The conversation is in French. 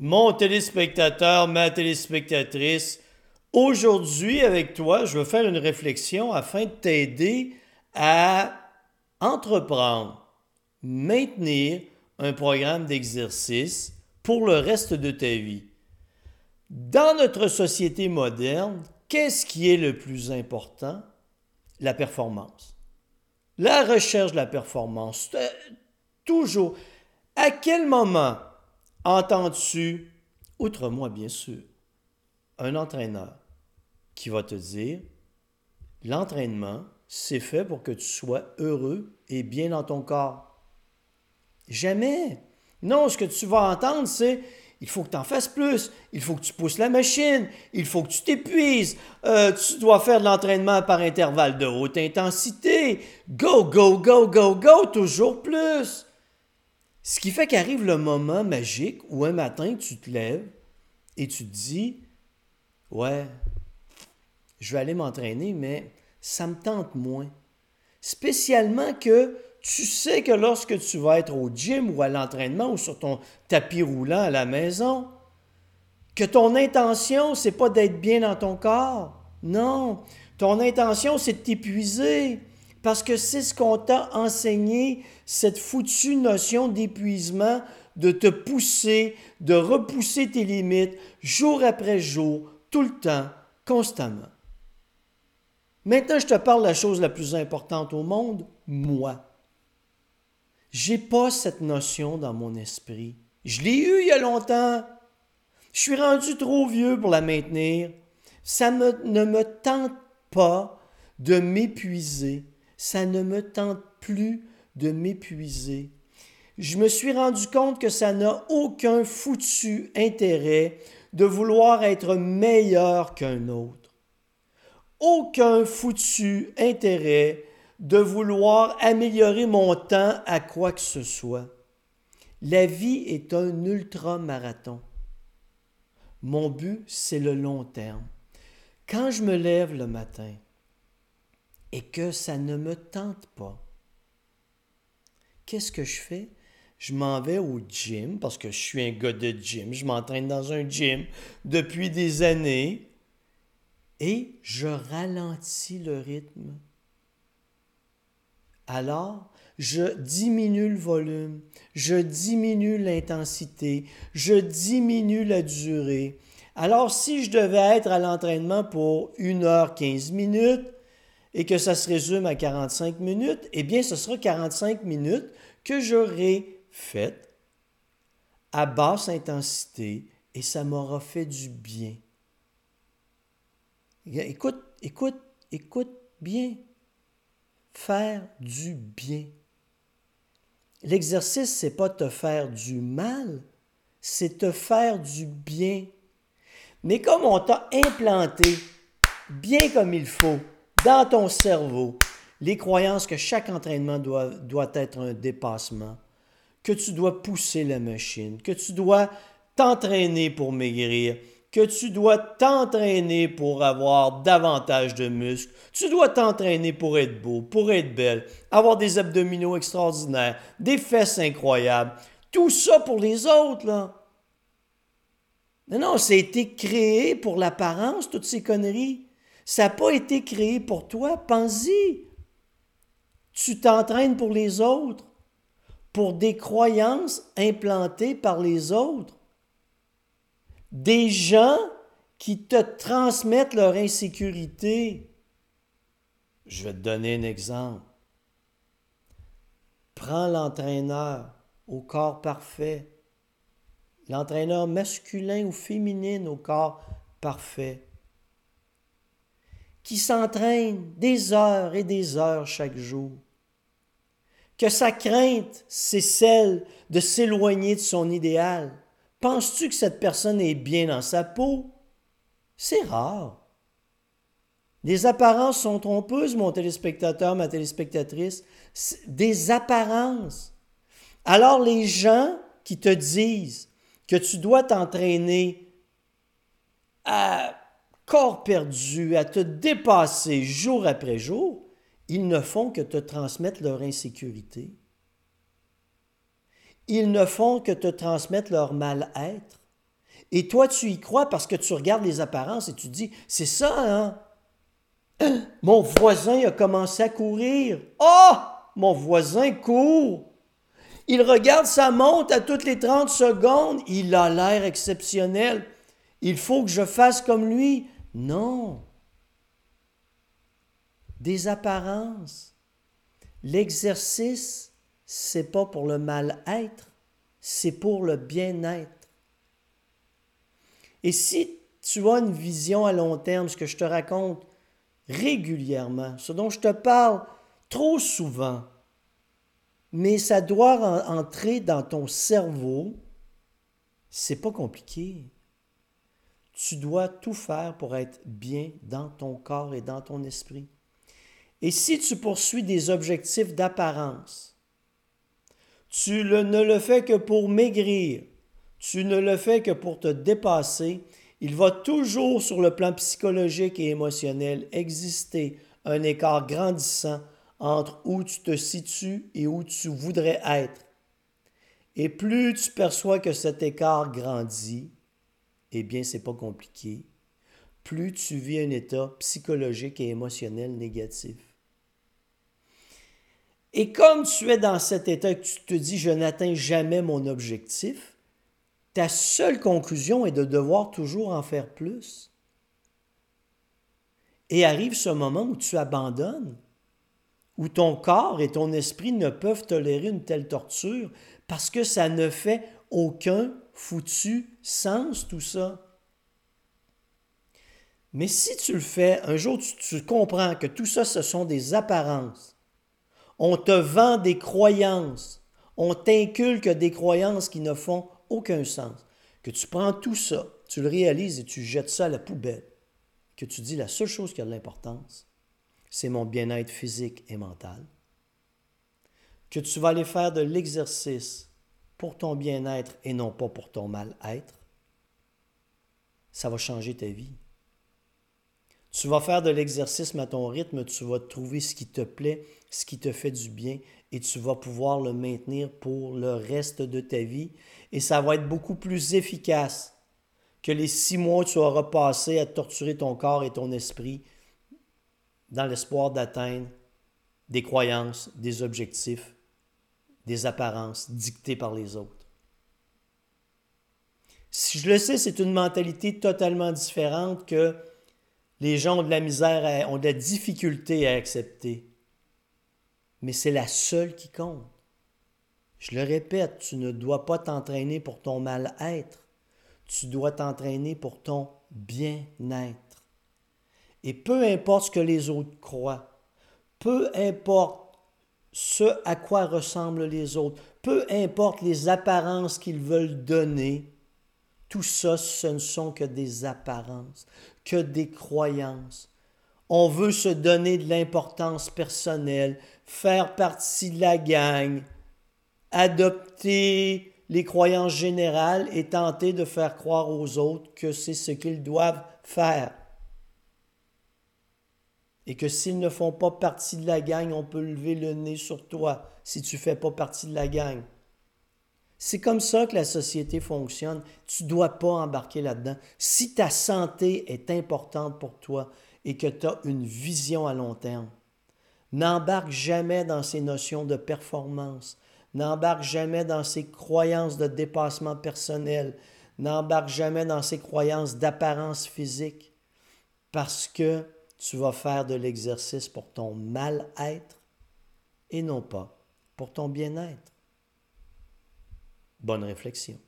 Mon téléspectateur, ma téléspectatrice, aujourd'hui avec toi, je veux faire une réflexion afin de t'aider à entreprendre, maintenir un programme d'exercice pour le reste de ta vie. Dans notre société moderne, qu'est-ce qui est le plus important? La performance. La recherche de la performance. Toujours. À quel moment entends-tu, outre moi bien sûr, un entraîneur qui va te dire, l'entraînement, c'est fait pour que tu sois heureux et bien dans ton corps. Jamais. Non, ce que tu vas entendre, c'est il faut que tu en fasses plus, il faut que tu pousses la machine, il faut que tu t'épuises, euh, tu dois faire de l'entraînement par intervalle de haute intensité. Go, go, go, go, go, toujours plus. Ce qui fait qu'arrive le moment magique où un matin, tu te lèves et tu te dis, ouais, je vais aller m'entraîner, mais ça me tente moins. Spécialement que tu sais que lorsque tu vas être au gym ou à l'entraînement ou sur ton tapis roulant à la maison, que ton intention, c'est pas d'être bien dans ton corps. Non, ton intention, c'est de t'épuiser parce que c'est ce qu'on t'a enseigné, cette foutue notion d'épuisement, de te pousser, de repousser tes limites jour après jour, tout le temps, constamment. Maintenant, je te parle de la chose la plus importante au monde, moi. J'ai pas cette notion dans mon esprit. Je l'ai eu il y a longtemps. Je suis rendu trop vieux pour la maintenir. Ça ne me tente pas de m'épuiser ça ne me tente plus de m'épuiser. Je me suis rendu compte que ça n'a aucun foutu intérêt de vouloir être meilleur qu'un autre. Aucun foutu intérêt de vouloir améliorer mon temps à quoi que ce soit. La vie est un ultra-marathon. Mon but, c'est le long terme. Quand je me lève le matin, et que ça ne me tente pas, qu'est-ce que je fais? Je m'en vais au gym parce que je suis un gars de gym. Je m'entraîne dans un gym depuis des années et je ralentis le rythme. Alors, je diminue le volume, je diminue l'intensité, je diminue la durée. Alors, si je devais être à l'entraînement pour 1 heure 15 minutes, et que ça se résume à 45 minutes, eh bien, ce sera 45 minutes que j'aurai faites à basse intensité et ça m'aura fait du bien. Écoute, écoute, écoute bien. Faire du bien. L'exercice, c'est pas te faire du mal, c'est te faire du bien. Mais comme on t'a implanté bien comme il faut, dans ton cerveau les croyances que chaque entraînement doit, être un dépassement, que tu dois pousser la machine, que tu dois t'entraîner pour maigrir, que tu dois t'entraîner pour avoir davantage de muscles, tu dois t'entraîner pour être beau, pour être belle, avoir des abdominaux extraordinaires, des fesses incroyables, tout ça pour les autres. Non, non, ça a été créé pour l'apparence, toutes ces conneries. Ça n'a pas été créé pour toi. Pense-y. Tu t'entraînes pour les autres, pour des croyances implantées par les autres. Des gens qui te transmettent leur insécurité. Je vais te donner un exemple. Prends l'entraîneur au corps parfait, l'entraîneur masculin ou féminin au corps parfait qui s'entraîne des heures et des heures chaque jour, que sa crainte, c'est celle de s'éloigner de son idéal. Penses-tu que cette personne est bien dans sa peau? C'est rare. Les apparences sont trompeuses, mon téléspectateur, ma téléspectatrice. Des apparences. Alors les gens qui te disent que tu dois t'entraîner à corps perdu, à te dépasser jour après jour, ils ne font que te transmettre leur insécurité. Ils ne font que te transmettre leur mal-être. Et toi, tu y crois parce que tu regardes les apparences et tu dis, c'est ça, hein? Mon voisin a commencé à courir. Oh! Mon voisin court. Il regarde sa montre à toutes les 30 secondes. Il a l'air exceptionnel. Il faut que je fasse comme lui. Non. Des apparences. L'exercice, c'est pas pour le mal-être, c'est pour le bien-être. Et si tu as une vision à long terme, ce que je te raconte régulièrement, ce dont je te parle trop souvent, mais ça doit entrer dans ton cerveau, c'est pas compliqué. Tu dois tout faire pour être bien dans ton corps et dans ton esprit. Et si tu poursuis des objectifs d'apparence, tu ne le fais que pour maigrir, tu ne le fais que pour te dépasser, il va toujours sur le plan psychologique et émotionnel exister un écart grandissant entre où tu te situes et où tu voudrais être. Et plus tu perçois que cet écart grandit, eh bien, c'est pas compliqué, plus tu vis un état psychologique et émotionnel négatif. Et comme tu es dans cet état que tu te dis je n'atteins jamais mon objectif, ta seule conclusion est de devoir toujours en faire plus. Et arrive ce moment où tu abandonnes, où ton corps et ton esprit ne peuvent tolérer une telle torture parce que ça ne fait aucun foutu sens tout ça? Mais si tu le fais, un jour tu, comprends que tout ça, ce sont des apparences. On te vend des croyances. On t'inculque des croyances qui ne font aucun sens. Que tu prends tout ça, tu le réalises et tu jettes ça à la poubelle. Que tu dis la seule chose qui a de l'importance, c'est mon bien-être physique et mental. Que tu vas aller faire de l'exercice pour ton bien-être et non pas pour ton mal-être. Ça va changer ta vie. Tu vas faire de l'exercice à ton rythme, tu vas trouver ce qui te plaît, ce qui te fait du bien et tu vas pouvoir le maintenir pour le reste de ta vie. Et ça va être beaucoup plus efficace que les six mois que tu auras passé à torturer ton corps et ton esprit dans l'espoir d'atteindre des croyances, des objectifs, des apparences dictées par les autres. Si je le sais, c'est une mentalité totalement différente que les gens ont de la misère, ont de la difficulté à accepter. Mais c'est la seule qui compte. Je le répète, tu ne dois pas t'entraîner pour ton mal-être. Tu dois t'entraîner pour ton bien-être. Et peu importe ce que les autres croient, peu importe ce à quoi ressemblent les autres, peu importe les apparences qu'ils veulent donner, tout ça, ce ne sont que des apparences, que des croyances. On veut se donner de l'importance personnelle, faire partie de la gang, adopter les croyances générales et tenter de faire croire aux autres que c'est ce qu'ils doivent faire. Et que s'ils ne font pas partie de la gang, on peut lever le nez sur toi si tu ne fais pas partie de la gang. C'est comme ça que la société fonctionne. Tu ne dois pas embarquer là-dedans. Si ta santé est importante pour toi et que tu as une vision à long terme, n'embarque jamais dans ces notions de performance. N'embarque jamais dans ces croyances de dépassement personnel. N'embarque jamais dans ces croyances d'apparence physique parce que tu vas faire de l'exercice pour ton mal-être et non pas pour ton bien-être. Bonne réflexion.